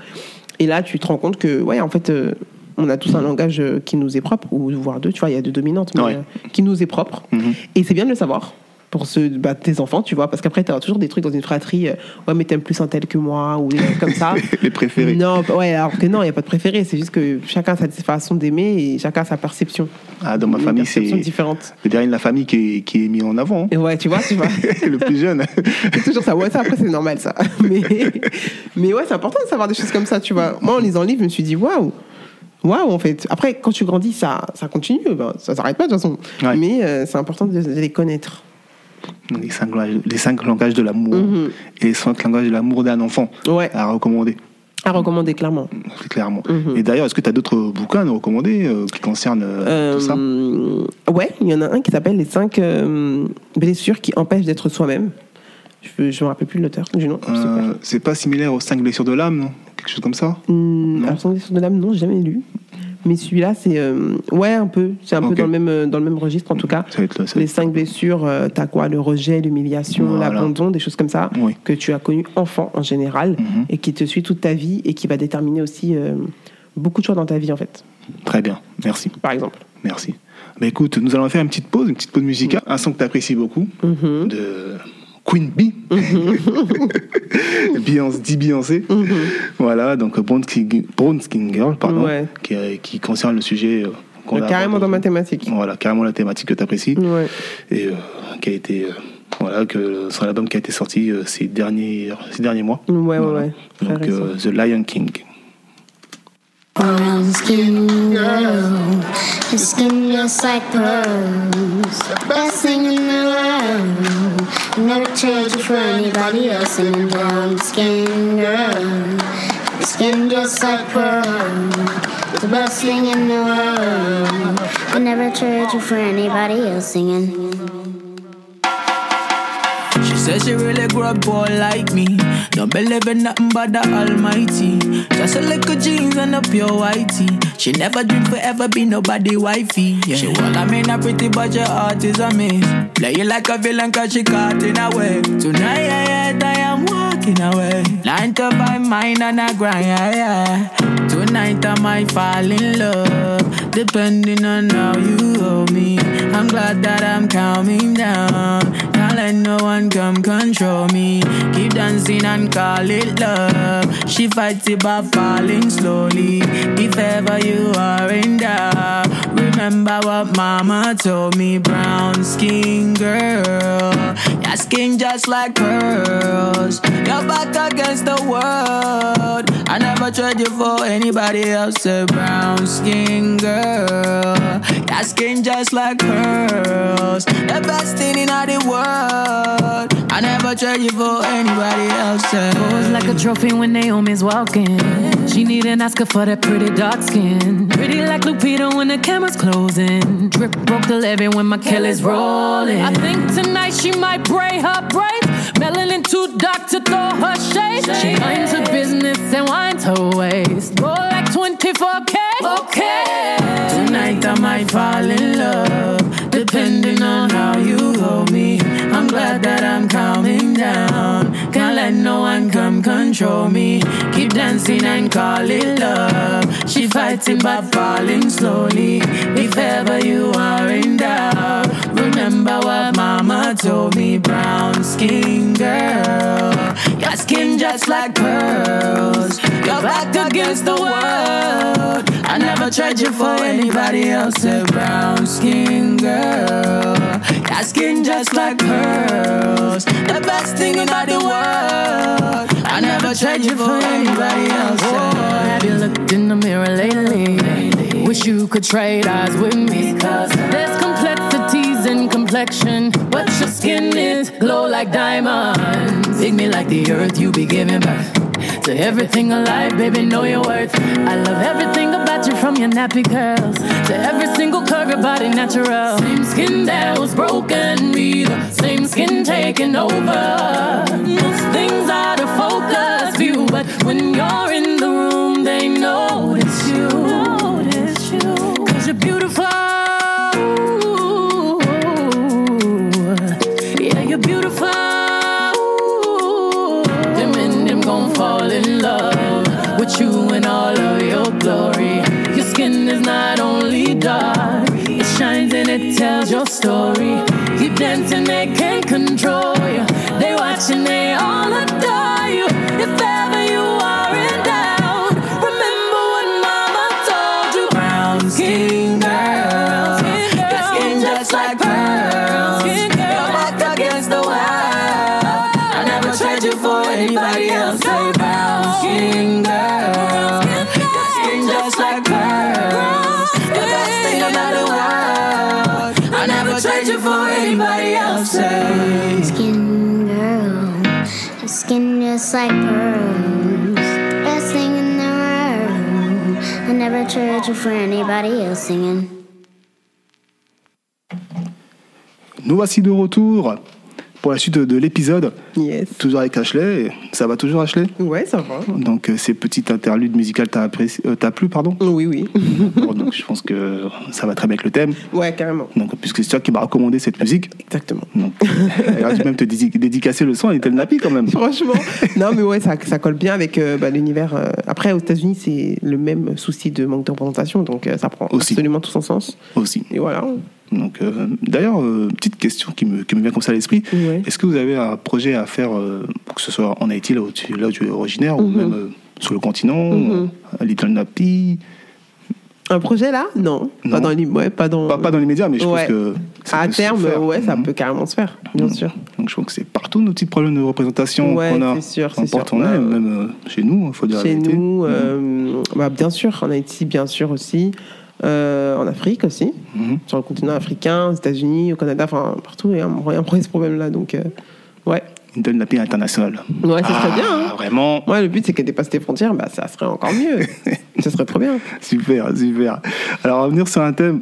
Et là, tu te rends compte que, ouais, en fait, euh, on a tous un langage euh, qui nous est propre, ou voire deux, tu vois, il y a deux dominantes, mais Ouais. euh, qui nous est propre. Mhm. Et c'est bien de le savoir pour ceux, bah, tes enfants, tu vois, parce qu'après, tu as toujours des trucs dans une fratrie, euh, ouais, mais t'aimes plus un tel que moi, ou des trucs comme ça. Les préférés. Non, ouais, alors que non, il n'y a pas de préféré, c'est juste que chacun a sa façon d'aimer et chacun a sa perception. Ah, dans ma Une famille, c'est différente. le dernier de la famille qui est, qui est mis en avant. hein. Ouais, tu vois, tu vois. le plus jeune. C'est toujours ça. Ouais, ça, après, c'est normal, ça. Mais, mais ouais, c'est important de savoir des choses comme ça, tu vois. Moi, en lisant le livre, je me suis dit, waouh! Waouh, en fait. Après, quand tu grandis, ça, ça continue. Ben, ça s'arrête pas, de toute façon. Ouais. Mais euh, c'est important de, de les connaître. Les, cinq, langages- les cinq langages de l'amour Mhm. et les cinq langages de l'amour d'un enfant Ouais, à recommander, à recommander clairement. clairement. Mhm. Et d'ailleurs, est-ce que tu as d'autres bouquins à nous recommander euh, qui concernent euh, tout ça? Euh, ouais, il y en a un qui s'appelle Les cinq euh, blessures qui empêchent d'être soi-même. Je ne me rappelle plus l'auteur, du nom. C'est pas similaire aux cinq blessures de l'âme, non Quelque chose comme ça? Hum, Non. alors, Sans blessure de l'âme, non, j'ai jamais lu. Mais celui-là, c'est. euh, ouais, un peu. C'est un peu dans le, même, euh, dans le même registre, en tout cas. Ça va être là. ça Les cinq blessures, euh, t'as quoi? Le rejet, l'humiliation, Voilà. l'abandon, des choses comme ça, Oui. que tu as connu enfant en général, Mhm. et qui te suit toute ta vie et qui va déterminer aussi euh, beaucoup de choses dans ta vie, en fait, Très bien, merci. par exemple. Merci. Bah écoute, nous allons faire une petite pause, une petite pause musicale. Un son que tu apprécies beaucoup, Mhm. de Queen Bee. Beyoncé, dit Beyoncé. Voilà, donc Brown Skin, Brown Skin Girl, pardon, Ouais. qui, euh, qui concerne le sujet euh, a carrément dans mathématiques. Voilà, carrément la thématique que tu apprécies. Ouais. Et euh, qui a été. euh, voilà, que son album qui a été sorti euh, ces, derniers, ces derniers mois. Ouais, ouais, Voilà. ouais. Donc, euh, The Lion King. Brown skin girl, your skin just like pearls. The best thing in the world. Never trade you for anybody else. Singing brown skin girl, your skin just like pearls. The best thing in the world. I never trade you for anybody else. Singing. Says she really grew up poor like me. Don't believe in nothing but the Almighty. Just a little jeans and a pure whitey. She never dreamed forever be nobody wifey. Yeah. She well, I mean, a pretty, but your heart is a miss. Play you like a villain cause she caught in a way. Tonight, yeah, yeah, I am walking away. Nine to five, mine and I grind, yeah, yeah. Tonight I might fall in love, depending on how you hold me. I'm glad that I'm calming down. Can't let no one come control me. Keep dancing and call it love. She fights it by falling slowly. If ever you are in doubt, remember what mama told me. Brown skin girl, your skin just like pearls. Your back against the world. I never trade you for anybody else. A brown skin girl, your skin just like pearls. The best thing in all the world. I never trade you for anybody else. Pose like a trophy when Naomi's walking. She need an Oscar for that pretty dark skin. Pretty like Lupita when the camera's closing. Drip broke the levee when my Kelly's rolling. I think tonight she might braid her braids. Melanin too dark to throw her shade. She minds her business and winds her waist. Roll like 24K. Okay. Tonight I might fall in love. Depending on how you hold me. I'm glad that I'm calming down. No one come control me. Keep dancing and call it love. She fighting but falling slowly. If ever you are in doubt, remember what mama told me. Brown skin girl, your skin just like pearls. Your back against the world. I never tried you for anybody else. A brown skin girl, your skin just like pearls. The best thing in all the world. I never tried you for anybody else. Oh, have you looked in the mirror lately? Wish you could trade eyes with me. Cause there's complexion, but your skin is glow like diamonds. Dig me like the earth, you be giving birth. To everything alive, baby, know your worth. I love everything about you from your nappy curls to every single curve, your body natural. Same skin that was broken, be the same skin taking over. Most things out of focus view, but when you're in tells your story. Keep dancing, they can't control you. They watch and they all adore you. You for anybody else singing. Nous voici de retour pour la suite de, de l'épisode. Yes. Toujours avec Ashley. Ça va toujours, Ashley? Ouais, ça va. Donc, euh, ces petites interludes musicales t'a apprécié- euh, plu, pardon? Oui, oui. Donc, je pense que ça va très bien avec le thème. Ouais, carrément. Donc, puisque c'est toi qui m'as recommandé cette musique, Exactement. donc, elle a dû même te dédi- dédicacer le son à Little Nappy quand même. Franchement. non, mais ouais, ça, ça colle bien avec euh, bah, l'univers. euh, Après, aux États-Unis, c'est le même souci de manque de représentation, donc euh, ça prend Aussi. absolument tout son sens. Aussi. Et voilà. Donc, euh, d'ailleurs, euh, petite question qui me, qui me vient comme ça à l'esprit. Ouais. Est-ce que vous avez un projet à faire, euh, que ce soit en Haïti, là où tu, là où tu es originaire, ou Mhm. même euh, sur le continent, Mhm. à Little Nappy Un projet là? Non. Non. Pas dans les, ouais, pas dans. pas, pas dans les médias, mais je Ouais. pense que. ça à peut se terme, faire. ouais, ça Mhm. peut carrément se faire, bien Mhm. sûr. Donc je pense que c'est partout nos petits problèmes de représentation Ouais, qu'on a c'est sûr, c'est sûr. porte-monnaie, Ouais. même euh, chez nous, il faut dire Chez nous, euh, bah, bien sûr, en Haïti, bien sûr aussi. Euh, en Afrique aussi, Mhm. sur le continent africain, aux États-Unis, au Canada, enfin partout, il y a un, vrai ce problème-là. Donc, euh, ouais. Little Nappy international. Ouais, ça serait bien. hein. Ah, Vraiment, Ouais, le but, c'est qu'elle dépasse tes frontières, bah, ça serait encore mieux. ça serait trop bien. super, super. Alors, revenir sur un thème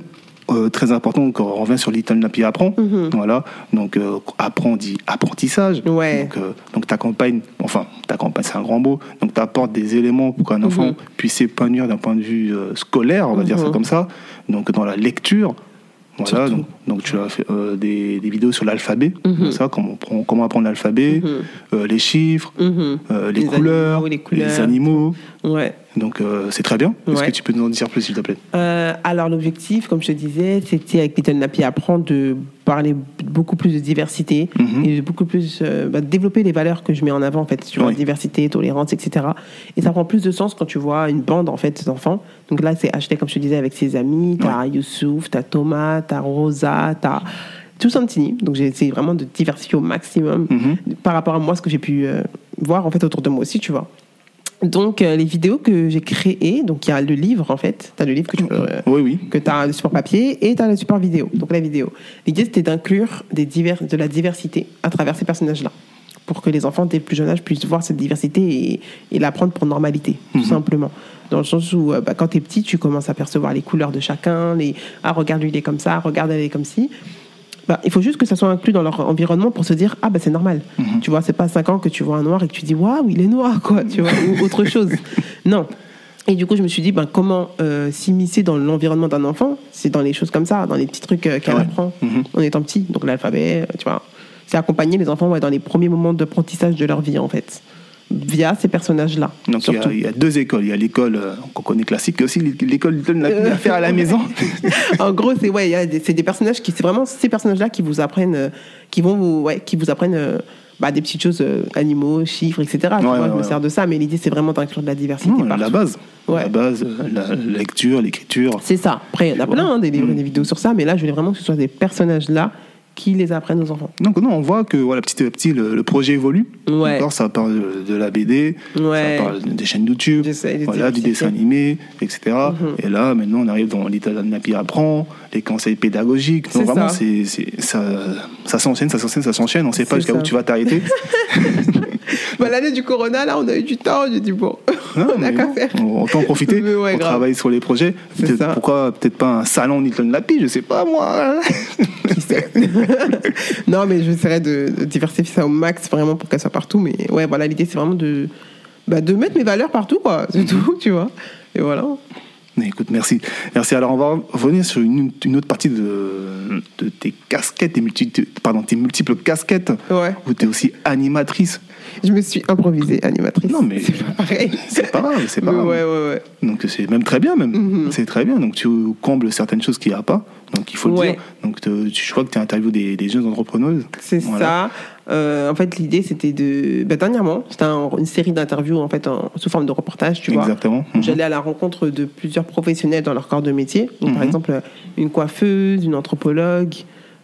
euh, très important, on revient sur Little Nappy apprend. Mhm. Voilà, donc euh, apprend dit apprentissage. Ouais. Donc, euh, donc t'accompagnes, enfin, t'accompagnes, c'est un grand mot, donc t'apportes des éléments pour qu'un enfant Mhm. puisse s'épanouir d'un point de vue euh, scolaire, on va dire ça Mhm. comme ça. Donc, dans la lecture. Voilà, donc, donc tu as fait euh, des, des vidéos sur l'alphabet, ça, comment, comment apprendre l'alphabet, euh, les chiffres, euh, les, Les couleurs, animaux, les couleurs. animaux. Ouais. Donc euh, c'est très bien. Est-ce Ouais. que tu peux nous en dire plus, s'il te plaît? Euh, alors l'objectif, comme je te disais, c'était avec Little Nappy apprendre de parler beaucoup plus de diversité Mhm. et de beaucoup plus euh, bah, développer les valeurs que je mets en avant en fait sur Oui. la diversité, tolérance, etc. Et ça prend plus de sens quand tu vois une bande en fait d'enfants. Donc là c'est Ashley comme je te disais avec ses amis, t'as Youssouf, t'as Thomas, t'as Rosa, t'as tout Santini. Donc j'ai essayé vraiment de diversifier au maximum Mhm. par rapport à moi ce que j'ai pu voir en fait autour de moi aussi, tu vois. Donc euh, les vidéos que j'ai créées, donc il y a le livre en fait, t'as le livre que tu peux euh, Oui, oui. que tu as le support papier et tu as le support vidéo. Donc la vidéo. L'idée c'était d'inclure des divers, de la diversité à travers ces personnages-là. pour que les enfants dès le plus jeune âge puissent voir cette diversité et, et la prendre pour normalité, tout simplement. Dans le sens où, euh, bah, quand tu es petit, tu commences à percevoir les couleurs de chacun, les ah, regarde, lui, il est comme ça, regarde, elle est comme ci. Bah, il faut juste que ça soit inclus dans leur environnement pour se dire ah bah c'est normal. Tu vois, c'est pas 5 ans que tu vois un noir et que tu dis waouh, il est noir quoi, tu vois, ou autre chose. Non. Et du coup, je me suis dit ben comment euh, s'immiscer dans l'environnement d'un enfant? C'est dans les choses comme ça, dans les petits trucs euh, qu'elle Ouais. apprend en étant petit. Donc l'alphabet, euh, tu vois. C'est accompagner les enfants ouais, dans les premiers moments d'apprentissage de leur vie en fait, via ces personnages-là. Donc il y, a, il y a deux écoles. Il y a l'école euh, qu'on connaît classique et aussi l'école à faire à la maison. en gros, c'est ouais, des- c'est des personnages qui, c'est vraiment ces personnages-là qui vous apprennent, euh, qui vont vous, ouais, qui vous apprennent euh, bah, des petites choses, euh, animaux, chiffres, etc. Ouais, vois, ouais, je me sers de ça, mais l'idée c'est vraiment d'inclure de la diversité. Partout. la base. Ouais. La base, la, lecture, l'écriture. C'est ça. Après, il y en a plein, hein, des livres et Mm. des vidéos sur ça, mais là, je voulais vraiment que ce soit des personnages-là qui les apprennent aux enfants. Donc non, on voit que voilà, petit à petit, le, le projet évolue. Ouais. Ça parle de, de la BD, Ouais. ça parle des chaînes YouTube, voilà, du dessin animé, etc. Mhm. Et là, maintenant, on arrive dans Little Nappy apprend, les conseils pédagogiques. Donc vraiment, ça. ça, ça s'enchaîne, ça s'enchaîne, ça s'enchaîne. On ne sait pas jusqu'à où tu vas t'arrêter. Bah, L'année du Corona, là, on a eu du temps. J'ai dit, bon, Non, on a mais qu'à bon, faire. on- Autant en profiter ouais, pour travailler sur les projets. C'est Peut-être- ça. Pourquoi peut-être pas un salon Little Nappy, je sais pas moi. Qui sait Non, mais j'essaierai de, de diversifier ça au max, vraiment, pour qu'elle soit partout. Mais ouais, voilà, l'idée, c'est vraiment de, bah, de mettre mes valeurs partout, quoi. C'est tout, tu vois. Et voilà. Mais écoute, merci. Merci. Alors, on va revenir sur une, une autre partie de, de tes casquettes, tes, multi, pardon, tes multiples casquettes, Ouais. où tu es aussi animatrice. Je me suis improvisée animatrice. Non, mais- C'est pas pareil. C'est pas grave, c'est pas grave. ouais, ouais, ouais. Donc, c'est même très bien, même. Mhm. C'est très bien. Donc, tu combles certaines choses qu'il n'y a pas. Donc, il faut le dire. Donc, te- je crois que tu as interviewé des, des jeunes entrepreneuses. C'est Voilà. ça. Euh, en fait, l'idée, c'était de. bah, dernièrement, c'était un- une série d'interviews en fait, en- sous forme de reportage, tu vois. Exactement. Mhm. J'allais à la rencontre de plusieurs professionnels dans leur corps de métier. Donc, Par Mhm. exemple, une coiffeuse, une anthropologue,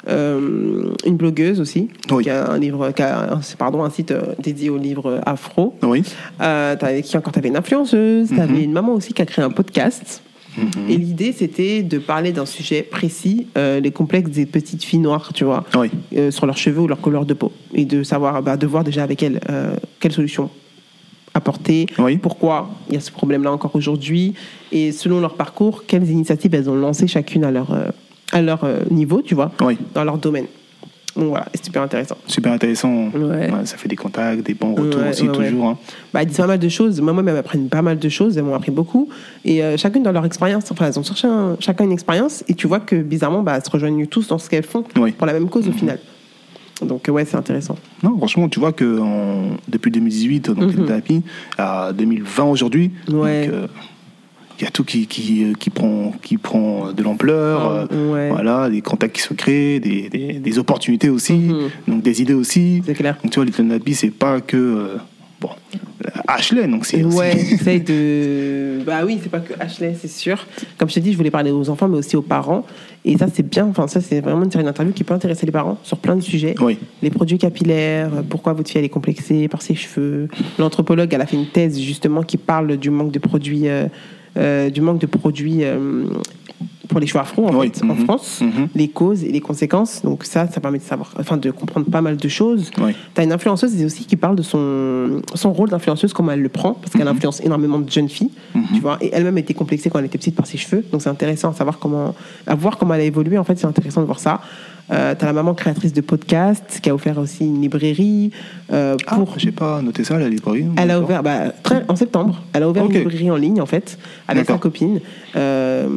euh, une blogueuse aussi, Oui. qui a un livre, qui a pardon, un site euh, dédié au livre afro. Oui. Euh, t'avais qui encore T'avais une influenceuse, t'avais Mhm. une maman aussi qui a créé un podcast. Mhm. Et l'idée, c'était de parler d'un sujet précis, euh, les complexes des petites filles noires, tu vois Oui. euh, sur leurs cheveux ou leur couleur de peau et de savoir bah, de voir déjà avec elles euh, quelle solution apporter Oui. pourquoi il y a ce problème là encore aujourd'hui et selon leur parcours quelles initiatives elles ont lancées chacune à leur à leur niveau tu vois Oui. dans leur domaine donc voilà c'est super intéressant Super intéressant. Ouais. ça fait des contacts, des bons retours Ouais, aussi, toujours. hein. bah, elles disent pas mal de choses moi même elles m'apprennent pas mal de choses elles m'ont appris beaucoup et euh, chacune dans leur expérience enfin elles ont cherché un- chacun une expérience et tu vois que bizarrement bah, elles se rejoignent tous dans ce qu'elles font Oui. pour la même cause au final donc ouais c'est intéressant Non, franchement, tu vois que en- depuis 2018, donc Mhm. tapis, à 2020 aujourd'hui, Ouais. donc, euh, il y a tout qui, qui, qui, prend, qui prend de l'ampleur. Ah, euh. Voilà, des contacts qui se créent, des, des, des opportunités aussi, Mhm. donc des idées aussi. c'est clair Donc tu vois, Little Nappy, c'est pas que. euh, bon, Ashley, donc c'est. Ouais, de. Bah oui, c'est pas que Ashley, c'est sûr. Comme je t'ai dit, je voulais parler aux enfants, mais aussi aux parents. Et ça, c'est bien. Enfin, ça, c'est vraiment une série d'interviews qui peut intéresser les parents sur plein de sujets. Oui, Les produits capillaires, euh, pourquoi votre fille elle est complexée par ses cheveux. L'anthropologue, elle a fait une thèse justement qui parle du manque de produits, euh, euh, du manque de produits euh, pour les cheveux afro en, Oui, fait, en mhm, France, mhm. les causes et les conséquences. Donc ça, ça permet de savoir, enfin de comprendre pas mal de choses. oui. T'as une influenceuse aussi qui parle de son, son rôle d'influenceuse, comment elle le prend, parce qu'elle influence énormément de jeunes filles, tu vois, et elle-même était complexée quand elle était petite par ses cheveux, donc c'est intéressant à savoir comment, à voir comment elle a évolué, en fait, c'est intéressant de voir ça. Euh, T'as la maman créatrice de podcast qui a offert aussi une librairie euh, Ah, pour. j'ai pas noté ça, la librairie. Elle a ouvert, bah, très- en septembre, elle a ouvert une librairie en ligne, en fait, avec sa copine. Euh,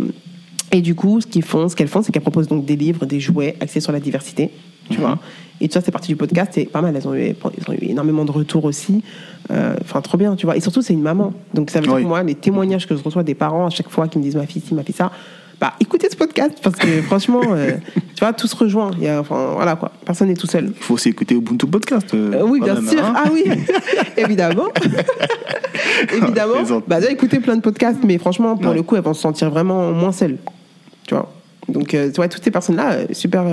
et du coup, ce qu'ils font, ce qu'elles font, c'est qu'elles proposent donc des livres, des jouets axés sur la diversité, tu Mhm. vois. Et tout ça, c'est parti du podcast, c'est pas mal. Elles ont eu, ils ont eu énormément de retours aussi. Euh, Enfin, trop bien, tu vois. Et surtout, c'est une maman. Donc, ça veut dire Oui. que moi, les témoignages que je reçois des parents à chaque fois qui me disent ma fille ci, ma fille ça, bah, écoutez ce podcast parce que franchement, euh, tu vois, tout se rejoint. Il y a, enfin, voilà quoi. Personne n'est tout seul. Il faut aussi écouter Ubuntu Podcast. euh, Euh, oui, bien sûr. hein. Ah oui, évidemment. évidemment. Bah, j'ai écouté plein de podcasts, mais franchement, pour Ouais. le coup, elles vont se sentir vraiment moins seules. Tu vois. Donc, euh, tu vois, toutes ces personnes-là, super,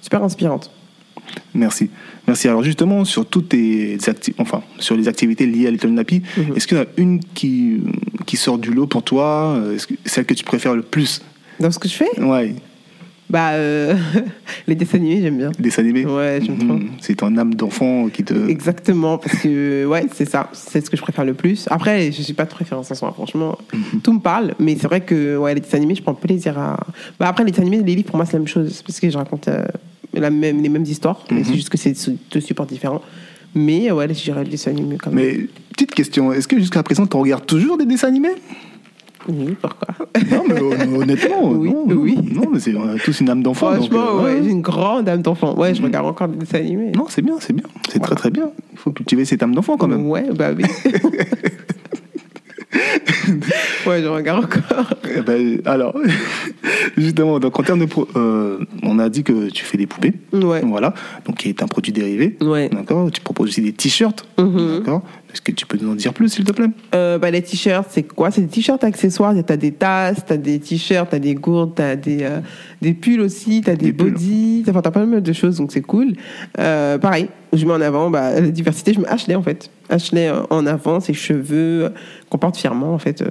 super inspirantes. Merci. Merci. Alors justement, sur toutes tes acti- enfin, sur les activités liées à Little Nappy, Mhm. est-ce qu'il y en a une qui, qui sort du lot pour toi euh, que celle que tu préfères le plus Dans ce que je fais, Ouais. bah, euh, Les dessins animés, j'aime bien. Les dessins animés Ouais, j'aime trop. Mhm. C'est ton âme d'enfant qui te. Exactement, parce que ouais, c'est ça, c'est ce que je préfère le plus. Après, je suis pas de préférence en soi, franchement, Mhm. tout me parle, mais c'est vrai que ouais, les dessins animés, je prends plaisir à. Bah après, les dessins animés, les livres, pour moi, c'est la même chose, parce que je raconte euh, la même, les mêmes histoires, mais Mhm. c'est juste que c'est deux supports différents. Mais ouais, je dirais les dessins animés quand même. Mais petite question, est-ce que jusqu'à présent tu regardes toujours des dessins animés? Oui, pourquoi? Non, mais hon- honnêtement, Oui, non, oui. Non, mais c'est on a tous une âme d'enfant. donc, Franchement, euh, ouais, j'ai une grande âme d'enfant. Ouais, je regarde encore des dessins animés. Non, c'est bien, c'est bien. C'est Voilà. très très bien. Il faut cultiver cette âme d'enfant quand même. Ouais, bah oui. ouais, je regarde encore. Eh ben, alors, justement, donc en termes de. pro- euh, on a dit que tu fais des poupées. Ouais. Voilà. Donc, qui est un produit dérivé. Ouais. D'accord? Tu proposes aussi des t-shirts. Mhm. D'accord? Est-ce que tu peux nous en dire plus, s'il te plaît? Euh, bah, les t-shirts, c'est quoi? C'est des t-shirts accessoires. T'as des tasses, t'as des t-shirts, t'as des gourdes, t'as des, euh, des pulls aussi, t'as des, Des bodys. Enfin, t'as pas mal de choses, donc c'est cool. Euh, pareil, je mets en avant bah, la diversité. Je mets Ashley, en fait. Ashley en avant, ses cheveux qu'on porte fièrement, en fait,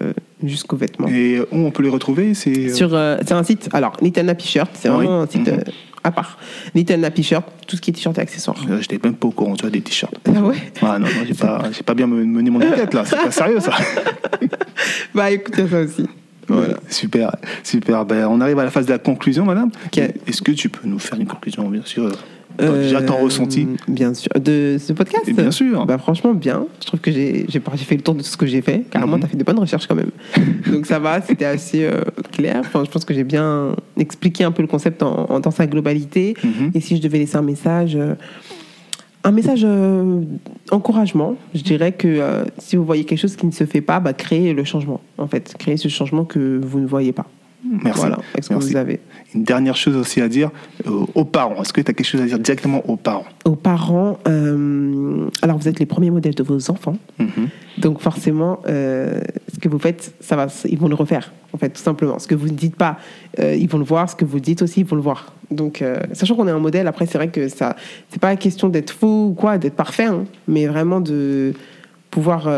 jusqu'aux vêtements. Et où on peut les retrouver C'est. Sur, c'est un site, alors, Little Nappy Shirt, c'est Oui. vraiment un site Mhm. À part. Little Nappy Shirt, tout ce qui est t-shirt et accessoires. euh, Je n'étais même pas au courant, tu vois, des t-shirts. Ah ouais? Ah non, non, j'ai pas, j'ai pas bien mené mon enquête là. C'est pas sérieux ça. Bah écoute, il y a ça aussi. Voilà. Super, super. Ben, on arrive à la phase de la conclusion, madame. Est-ce que tu peux nous faire une conclusion, bien sûr? Déjà ton Euh, ressenti Bien sûr. De ce podcast Et bien sûr. Bah, franchement, bien. Je trouve que j'ai fait le tour de tout ce que j'ai fait. Carrément, Mhm. tu as fait de bonnes recherches quand même. Donc ça va, c'était assez euh, clair. Enfin, je pense que j'ai bien expliqué un peu le concept en, en- dans sa globalité. Mhm. Et si je devais laisser un message. euh, un message euh, encouragement, je dirais que euh, si vous voyez quelque chose qui ne se fait pas, bah, créez le changement. En fait, créez ce changement que vous ne voyez pas. Merci. Voilà, avec ce que vous avez. Une dernière chose aussi à dire euh, aux parents. Est-ce que tu as quelque chose à dire directement aux parents? Aux parents, euh, alors vous êtes les premiers modèles de vos enfants. Mhm. Donc forcément, euh, ce que vous faites, ça va, ils vont le refaire, en fait, tout simplement. Ce que vous ne dites pas, ils vont le voir. Ce que vous dites aussi, ils vont le voir. Donc, sachant qu'on est un modèle, après, c'est vrai que ça, c'est pas question d'être faux ou quoi, d'être parfait, hein, mais vraiment de pouvoir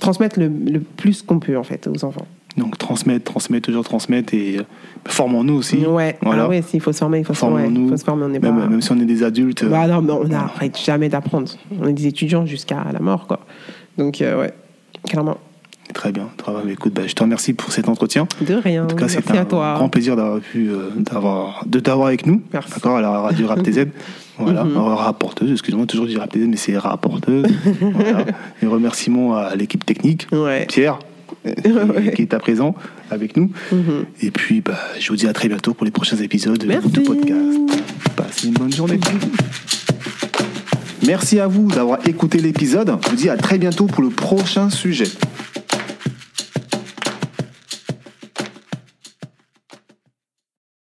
transmettre le, le plus qu'on peut, en fait, aux enfants. Donc transmettre, transmettre, toujours transmettre et euh, formons-nous aussi. Ouais, Voilà. ah ouais, s'il faut se former, il faut se former. Formons-nous. Il faut se former, on n'est même, pas... même si on est des adultes. euh, Bah non, mais on n'arrête jamais d'apprendre. On est des étudiants jusqu'à la mort, quoi. Donc, euh, ouais, clairement. Très bien. Très bien. Écoute, bah, je te remercie pour cet entretien. De rien. En tout cas, c'est un toi. grand plaisir d'avoir pu euh, d'avoir de t'avoir avec nous. Merci. D'accord, à la radio Rap TZ. Voilà, Mhm. Rapporteuse, excuse-moi, toujours dire Rap TZ, mais c'est rapporteuse. voilà. Et remerciements à l'équipe technique, Ouais. Pierre, qui, est à présent avec nous. Mhm. Et puis, bah, je vous dis à très bientôt pour les prochains épisodes Merci. du podcast. Passez une bonne journée. Merci à vous d'avoir écouté l'épisode. Je vous dis à très bientôt pour le prochain sujet.